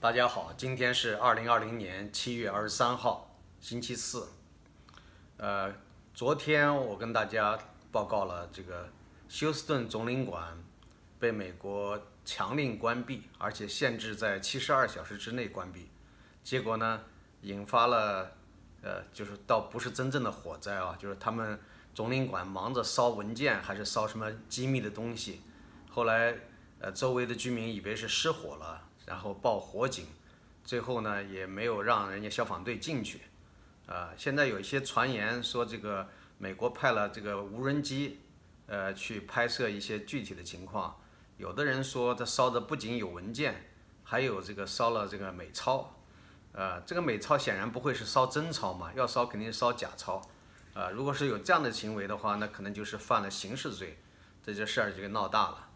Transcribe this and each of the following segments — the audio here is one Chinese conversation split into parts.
大家好，今天是二零二零年七月二十三号，星期四。呃，昨天我跟大家报告了这个休斯顿总领馆被美国强令关闭，而且限制在七十二小时之内关闭。结果呢，引发了呃，就是倒不是真正的火灾啊，就是他们总领馆忙着烧文件，还是烧什么机密的东西。后来呃，周围的居民以为是失火了。然后报火警，最后呢也没有让人家消防队进去，啊，现在有一些传言说这个美国派了这个无人机，呃，去拍摄一些具体的情况。有的人说他烧的不仅有文件，还有这个烧了这个美钞，呃，这个美钞显然不会是烧真钞嘛，要烧肯定是烧假钞，啊，如果是有这样的行为的话，那可能就是犯了刑事罪，这件事儿就给闹大了。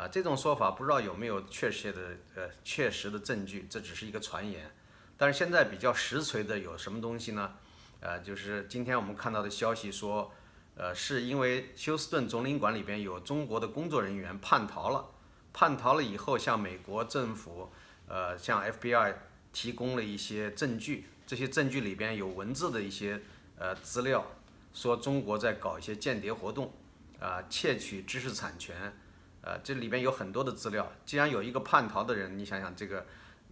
啊，这种说法不知道有没有确切的呃确实的证据，这只是一个传言。但是现在比较实锤的有什么东西呢？呃，就是今天我们看到的消息说，呃，是因为休斯顿总领馆里边有中国的工作人员叛逃了，叛逃了以后向美国政府，呃，向 FBI 提供了一些证据，这些证据里边有文字的一些呃资料，说中国在搞一些间谍活动，啊，窃取知识产权。呃，这里边有很多的资料。既然有一个叛逃的人，你想想这个，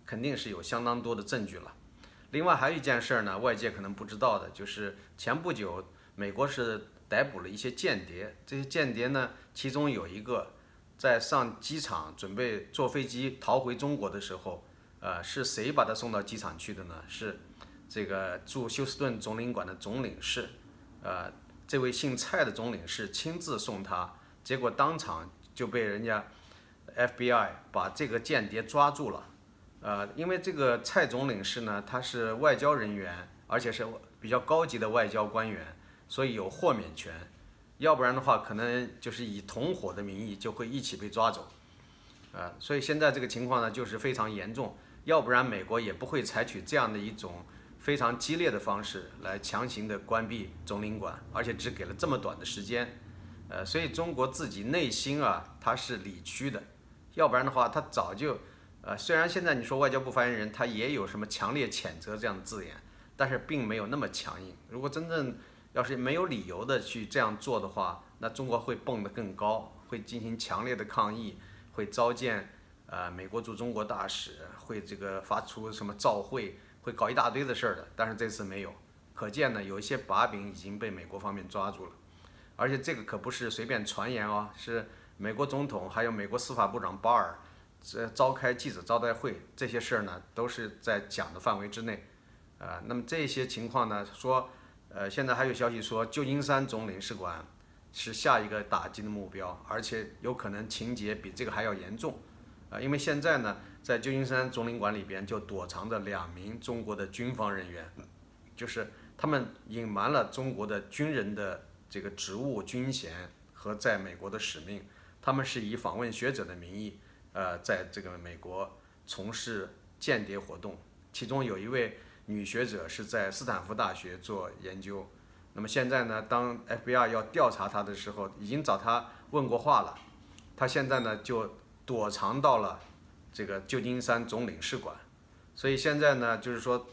肯定是有相当多的证据了。另外还有一件事儿呢，外界可能不知道的，就是前不久美国是逮捕了一些间谍。这些间谍呢，其中有一个在上机场准备坐飞机逃回中国的时候，呃，是谁把他送到机场去的呢？是这个驻休斯顿总领馆的总领事，呃，这位姓蔡的总领事亲自送他，结果当场。就被人家 FBI 把这个间谍抓住了，呃，因为这个蔡总领事呢，他是外交人员，而且是比较高级的外交官员，所以有豁免权，要不然的话，可能就是以同伙的名义就会一起被抓走，呃，所以现在这个情况呢，就是非常严重，要不然美国也不会采取这样的一种非常激烈的方式来强行的关闭总领馆，而且只给了这么短的时间。呃，所以中国自己内心啊，它是理屈的，要不然的话，他早就，呃，虽然现在你说外交部发言人他也有什么强烈谴责这样的字眼，但是并没有那么强硬。如果真正要是没有理由的去这样做的话，那中国会蹦得更高，会进行强烈的抗议，会召见呃美国驻中国大使，会这个发出什么照会，会搞一大堆的事儿的。但是这次没有，可见呢，有一些把柄已经被美国方面抓住了。而且这个可不是随便传言哦，是美国总统还有美国司法部长巴尔这召开记者招待会，这些事儿呢都是在讲的范围之内，呃，那么这些情况呢说，呃，现在还有消息说旧金山总领事馆是下一个打击的目标，而且有可能情节比这个还要严重，啊，因为现在呢在旧金山总领馆里边就躲藏着两名中国的军方人员，就是他们隐瞒了中国的军人的。这个职务军衔和在美国的使命，他们是以访问学者的名义，呃，在这个美国从事间谍活动。其中有一位女学者是在斯坦福大学做研究。那么现在呢，当 FBI 要调查她的时候，已经找她问过话了。她现在呢就躲藏到了这个旧金山总领事馆。所以现在呢，就是说。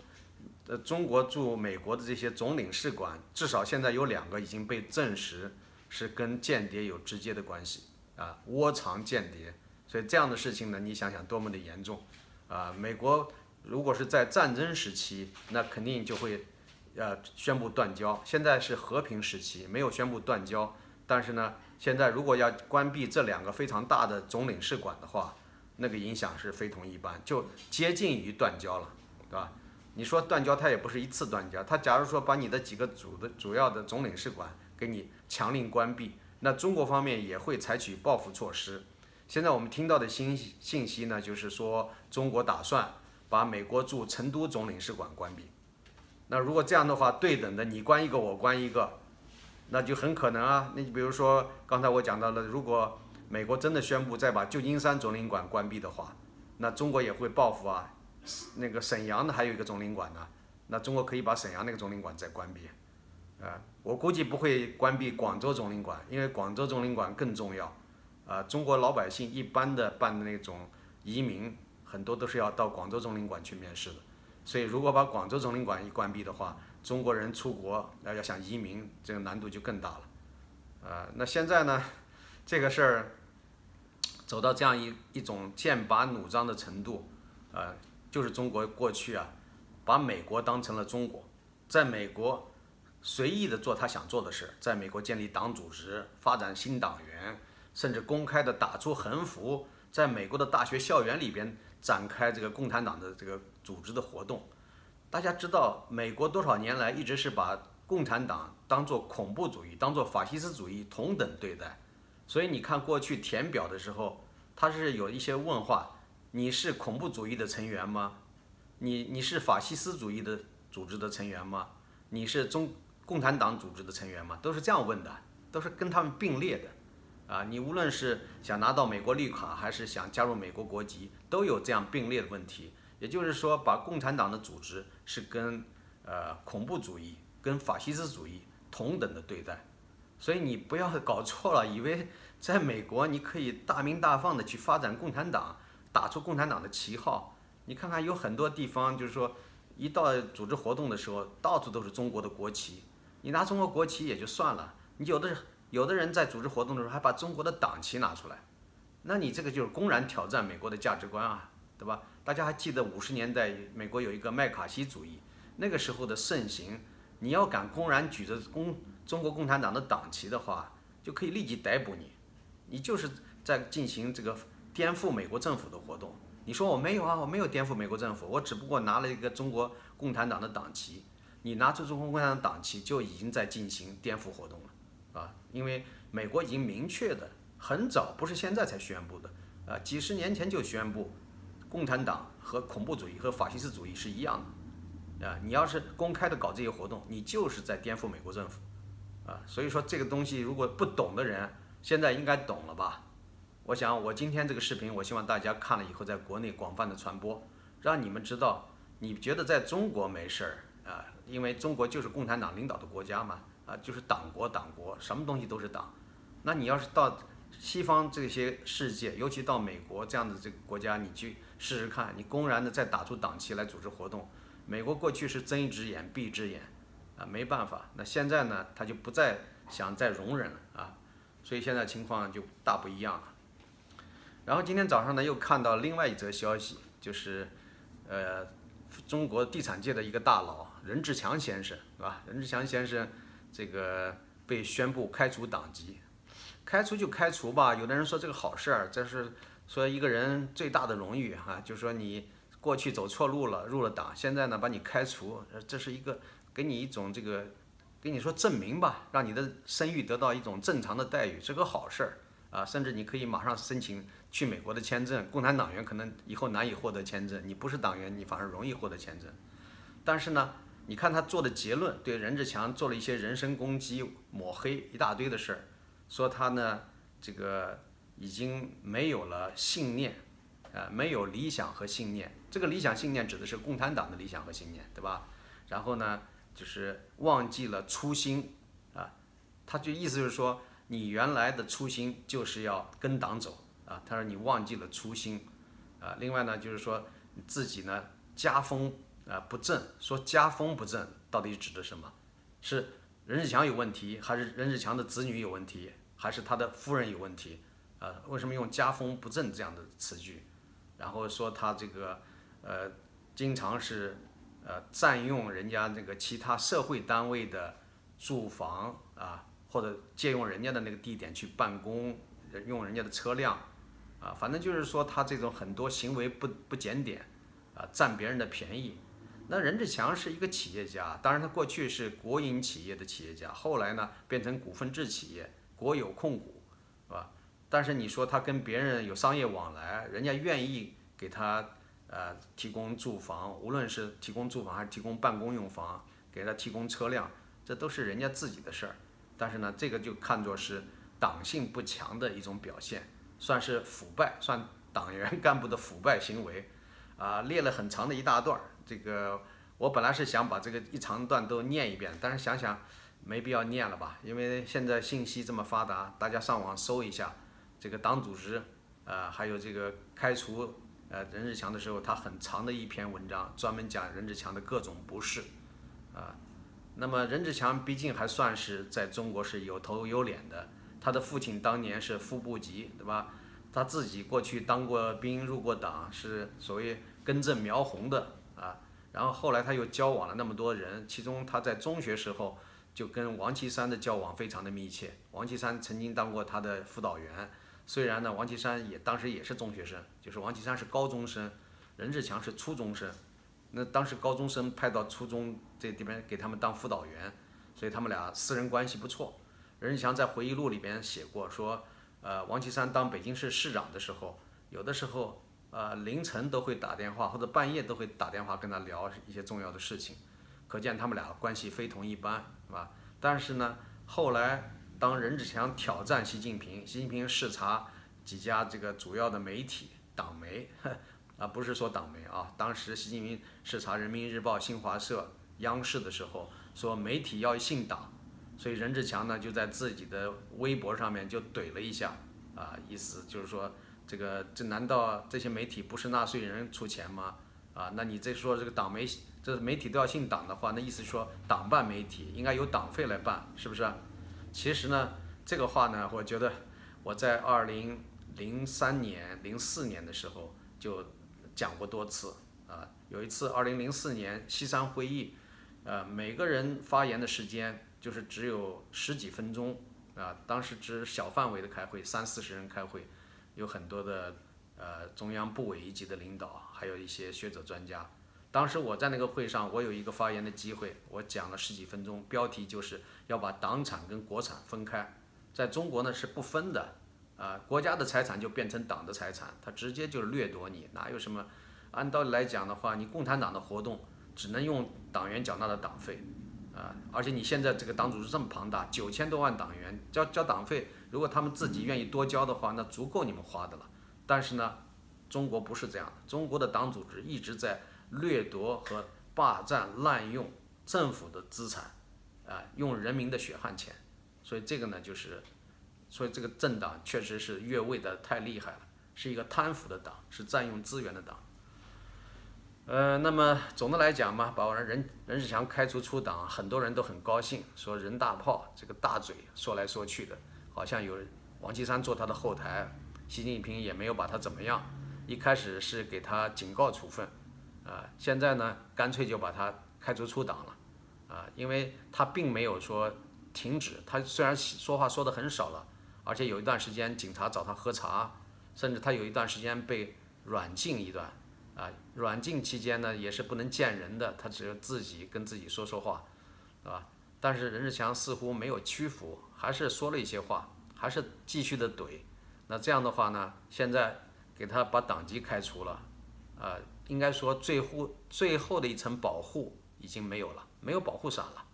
呃，中国驻美国的这些总领事馆，至少现在有两个已经被证实是跟间谍有直接的关系啊，窝藏间谍。所以这样的事情呢，你想想多么的严重啊！美国如果是在战争时期，那肯定就会呃宣布断交。现在是和平时期，没有宣布断交。但是呢，现在如果要关闭这两个非常大的总领事馆的话，那个影响是非同一般，就接近于断交了，对吧？你说断交，他也不是一次断交。他假如说把你的几个主的主要的总领事馆给你强令关闭，那中国方面也会采取报复措施。现在我们听到的新信息呢，就是说中国打算把美国驻成都总领事馆关闭。那如果这样的话，对等的你关一个我关一个，那就很可能啊。那你比如说刚才我讲到了，如果美国真的宣布再把旧金山总领馆关闭的话，那中国也会报复啊。那个沈阳的还有一个总领馆呢，那中国可以把沈阳那个总领馆再关闭，啊，我估计不会关闭广州总领馆，因为广州总领馆更重要，啊，中国老百姓一般的办的那种移民，很多都是要到广州总领馆去面试的。所以如果把广州总领馆一关闭的话，中国人出国要要想移民，这个难度就更大了。呃，那现在呢，这个事儿走到这样一一种剑拔弩张的程度，呃，就是中国过去啊，把美国当成了中国，在美国随意的做他想做的事，在美国建立党组织、发展新党员，甚至公开的打出横幅，在美国的大学校园里边展开这个共产党的这个组织的活动。大家知道，美国多少年来一直是把共产党当做恐怖主义、当做法西斯主义同等对待，所以你看过去填表的时候，他是有一些问话：你是恐怖主义的成员吗？你你是法西斯主义的组织的成员吗？你是中共产党组织的成员吗？都是这样问的，都是跟他们并列的，啊，你无论是想拿到美国绿卡，还是想加入美国国籍，都有这样并列的问题。也就是说，把共产党的组织是跟呃恐怖主义、跟法西斯主义同等的对待，所以你不要搞错了，以为在美国你可以大名大放的去发展共产党，打出共产党的旗号。你看看有很多地方，就是说一到组织活动的时候，到处都是中国的国旗。你拿中国国旗也就算了，你有的有的人在组织活动的时候还把中国的党旗拿出来，那你这个就是公然挑战美国的价值观啊，对吧？大家还记得五十年代美国有一个麦卡锡主义，那个时候的盛行，你要敢公然举着共中国共产党的党旗的话，就可以立即逮捕你，你就是在进行这个颠覆美国政府的活动。你说我没有啊，我没有颠覆美国政府，我只不过拿了一个中国共产党的党旗。你拿出中国共产党党旗，就已经在进行颠覆活动了，啊，因为美国已经明确的很早，不是现在才宣布的，啊，几十年前就宣布。共产党和恐怖主义和法西斯主义是一样的，啊，你要是公开的搞这些活动，你就是在颠覆美国政府，啊，所以说这个东西如果不懂的人，现在应该懂了吧？我想我今天这个视频，我希望大家看了以后，在国内广泛的传播，让你们知道，你觉得在中国没事儿啊，因为中国就是共产党领导的国家嘛，啊，就是党国党国，什么东西都是党，那你要是到西方这些世界，尤其到美国这样的这个国家，你去。试试看，你公然的再打出党旗来组织活动，美国过去是睁一只眼闭一只眼，啊，没办法。那现在呢，他就不再想再容忍了啊，所以现在情况就大不一样了。然后今天早上呢，又看到另外一则消息，就是，呃，中国地产界的一个大佬任志强先生，是吧？任志强先生这个被宣布开除党籍，开除就开除吧。有的人说这个好事儿，这是。说一个人最大的荣誉哈，就说你过去走错路了，入了党，现在呢把你开除，这是一个给你一种这个，给你说证明吧，让你的声誉得到一种正常的待遇，是个好事儿啊，甚至你可以马上申请去美国的签证。共产党员可能以后难以获得签证，你不是党员，你反而容易获得签证。但是呢，你看他做的结论，对任志强做了一些人身攻击、抹黑一大堆的事儿，说他呢这个。已经没有了信念，呃，没有理想和信念。这个理想信念指的是共产党的理想和信念，对吧？然后呢，就是忘记了初心，啊，他就意思就是说，你原来的初心就是要跟党走，啊，他说你忘记了初心，啊，另外呢，就是说自己呢家风啊不正，说家风不正到底指的什么？是任志强有问题，还是任志强的子女有问题，还是他的夫人有问题？呃，为什么用家风不正这样的词句？然后说他这个，呃，经常是，呃，占用人家那个其他社会单位的住房啊，或者借用人家的那个地点去办公，用人家的车辆，啊，反正就是说他这种很多行为不不检点，啊，占别人的便宜。那任志强是一个企业家，当然他过去是国营企业的企业家，后来呢变成股份制企业，国有控股。是吧但是你说他跟别人有商业往来，人家愿意给他呃提供住房，无论是提供住房还是提供办公用房，给他提供车辆，这都是人家自己的事儿。但是呢，这个就看作是党性不强的一种表现，算是腐败，算党员干部的腐败行为，啊，列了很长的一大段儿。这个我本来是想把这个一长段都念一遍，但是想想没必要念了吧，因为现在信息这么发达，大家上网搜一下。这个党组织，呃，还有这个开除呃任志强的时候，他很长的一篇文章，专门讲任志强的各种不是，啊，那么任志强毕竟还算是在中国是有头有脸的，他的父亲当年是副部级，对吧？他自己过去当过兵，入过党，是所谓根正苗红的啊。然后后来他又交往了那么多人，其中他在中学时候就跟王岐山的交往非常的密切。王岐山曾经当过他的辅导员，虽然呢，王岐山也当时也是中学生，就是王岐山是高中生，任志强是初中生。那当时高中生派到初中这地方给他们当辅导员，所以他们俩私人关系不错。任志强在回忆录里边写过说。呃，王岐山当北京市市长的时候，有的时候，呃，凌晨都会打电话，或者半夜都会打电话跟他聊一些重要的事情，可见他们俩关系非同一般，是吧？但是呢，后来当任志强挑战习近平，习近平视察几家这个主要的媒体党媒，啊，不是说党媒啊，当时习近平视察人民日报、新华社、央视的时候，说媒体要信党。所以任志强呢就在自己的微博上面就怼了一下，啊，意思就是说，这个这难道这些媒体不是纳税人出钱吗？啊，那你这说这个党媒，这媒体都要信党的话，那意思说党办媒体应该由党费来办，是不是？其实呢，这个话呢，我觉得我在二零零三年、零四年的时候就讲过多次，啊，有一次二零零四年西山会议，呃，每个人发言的时间。就是只有十几分钟啊，当时只小范围的开会，三四十人开会，有很多的呃中央部委一级的领导，还有一些学者专家。当时我在那个会上，我有一个发言的机会，我讲了十几分钟，标题就是要把党产跟国产分开。在中国呢是不分的啊，国家的财产就变成党的财产，他直接就掠夺你，哪有什么？按道理来讲的话，你共产党的活动只能用党员缴纳的党费。啊，而且你现在这个党组织这么庞大，九千多万党员交交党费，如果他们自己愿意多交的话，那足够你们花的了。但是呢，中国不是这样的，中国的党组织一直在掠夺和霸占、滥用政府的资产，啊，用人民的血汗钱。所以这个呢，就是，所以这个政党确实是越位的太厉害了，是一个贪腐的党，是占用资源的党。呃，那么总的来讲嘛，把任任志强开除出党，很多人都很高兴，说人大炮这个大嘴说来说去的，好像有王岐山做他的后台，习近平也没有把他怎么样，一开始是给他警告处分，啊，现在呢干脆就把他开除出党了，啊，因为他并没有说停止，他虽然说话说的很少了，而且有一段时间警察找他喝茶，甚至他有一段时间被软禁一段。啊，软禁期间呢，也是不能见人的，他只有自己跟自己说说话，对吧？但是任志强似乎没有屈服，还是说了一些话，还是继续的怼。那这样的话呢，现在给他把党籍开除了，啊，应该说最后最后的一层保护已经没有了，没有保护伞了，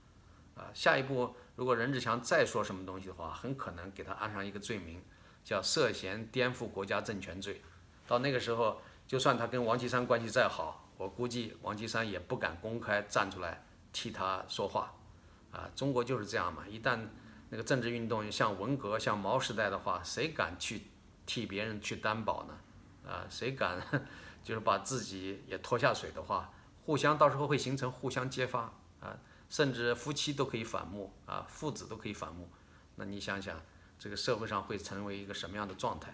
啊，下一步如果任志强再说什么东西的话，很可能给他安上一个罪名，叫涉嫌颠覆国家政权罪，到那个时候。就算他跟王岐山关系再好，我估计王岐山也不敢公开站出来替他说话，啊，中国就是这样嘛。一旦那个政治运动像文革、像毛时代的话，谁敢去替别人去担保呢？啊，谁敢 就是把自己也拖下水的话，互相到时候会形成互相揭发啊，甚至夫妻都可以反目啊，父子都可以反目。那你想想，这个社会上会成为一个什么样的状态？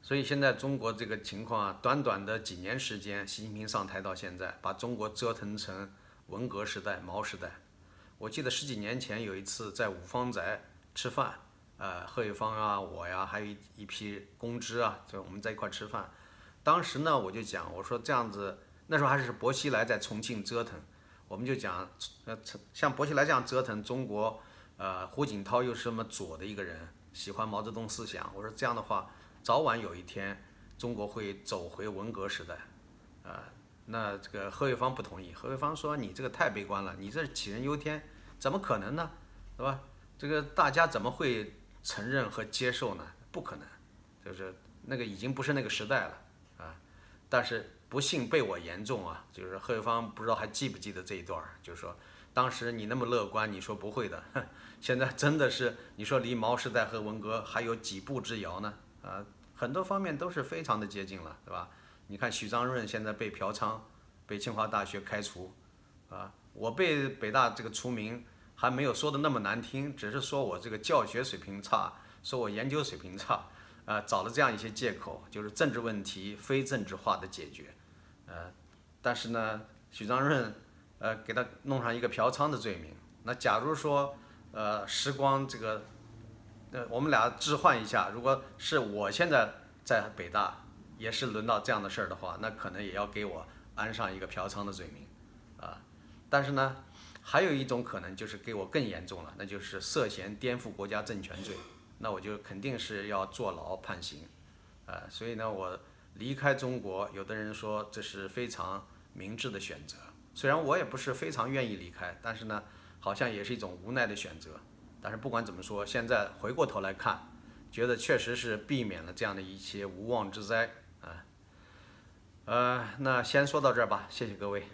所以现在中国这个情况啊，短短的几年时间，习近平上台到现在，把中国折腾成文革时代、毛时代。我记得十几年前有一次在五芳宅吃饭，呃，贺玉芳啊，我呀，还有一一批公知啊，就我们在一块吃饭。当时呢，我就讲，我说这样子，那时候还是薄熙来在重庆折腾，我们就讲，呃，像薄熙来这样折腾中国，呃，胡锦涛又是那么左的一个人，喜欢毛泽东思想，我说这样的话。早晚有一天，中国会走回文革时代，啊，那这个何卫芳不同意。何卫芳说：“你这个太悲观了，你这杞人忧天，怎么可能呢？对吧？这个大家怎么会承认和接受呢？不可能，就是那个已经不是那个时代了啊。但是不幸被我言中啊，就是何卫芳不知道还记不记得这一段儿，就是说当时你那么乐观，你说不会的，现在真的是你说离毛时代和文革还有几步之遥呢？”啊，很多方面都是非常的接近了，对吧？你看许章润现在被嫖娼，被清华大学开除，啊，我被北大这个除名还没有说的那么难听，只是说我这个教学水平差，说我研究水平差，啊，找了这样一些借口，就是政治问题非政治化的解决，呃，但是呢，许章润，呃，给他弄上一个嫖娼的罪名，那假如说，呃，时光这个。呃，我们俩置换一下，如果是我现在在北大，也是轮到这样的事儿的话，那可能也要给我安上一个嫖娼的罪名，啊，但是呢，还有一种可能就是给我更严重了，那就是涉嫌颠覆国家政权罪，那我就肯定是要坐牢判刑，啊，所以呢，我离开中国，有的人说这是非常明智的选择，虽然我也不是非常愿意离开，但是呢，好像也是一种无奈的选择。但是不管怎么说，现在回过头来看，觉得确实是避免了这样的一些无妄之灾啊。呃，那先说到这儿吧，谢谢各位。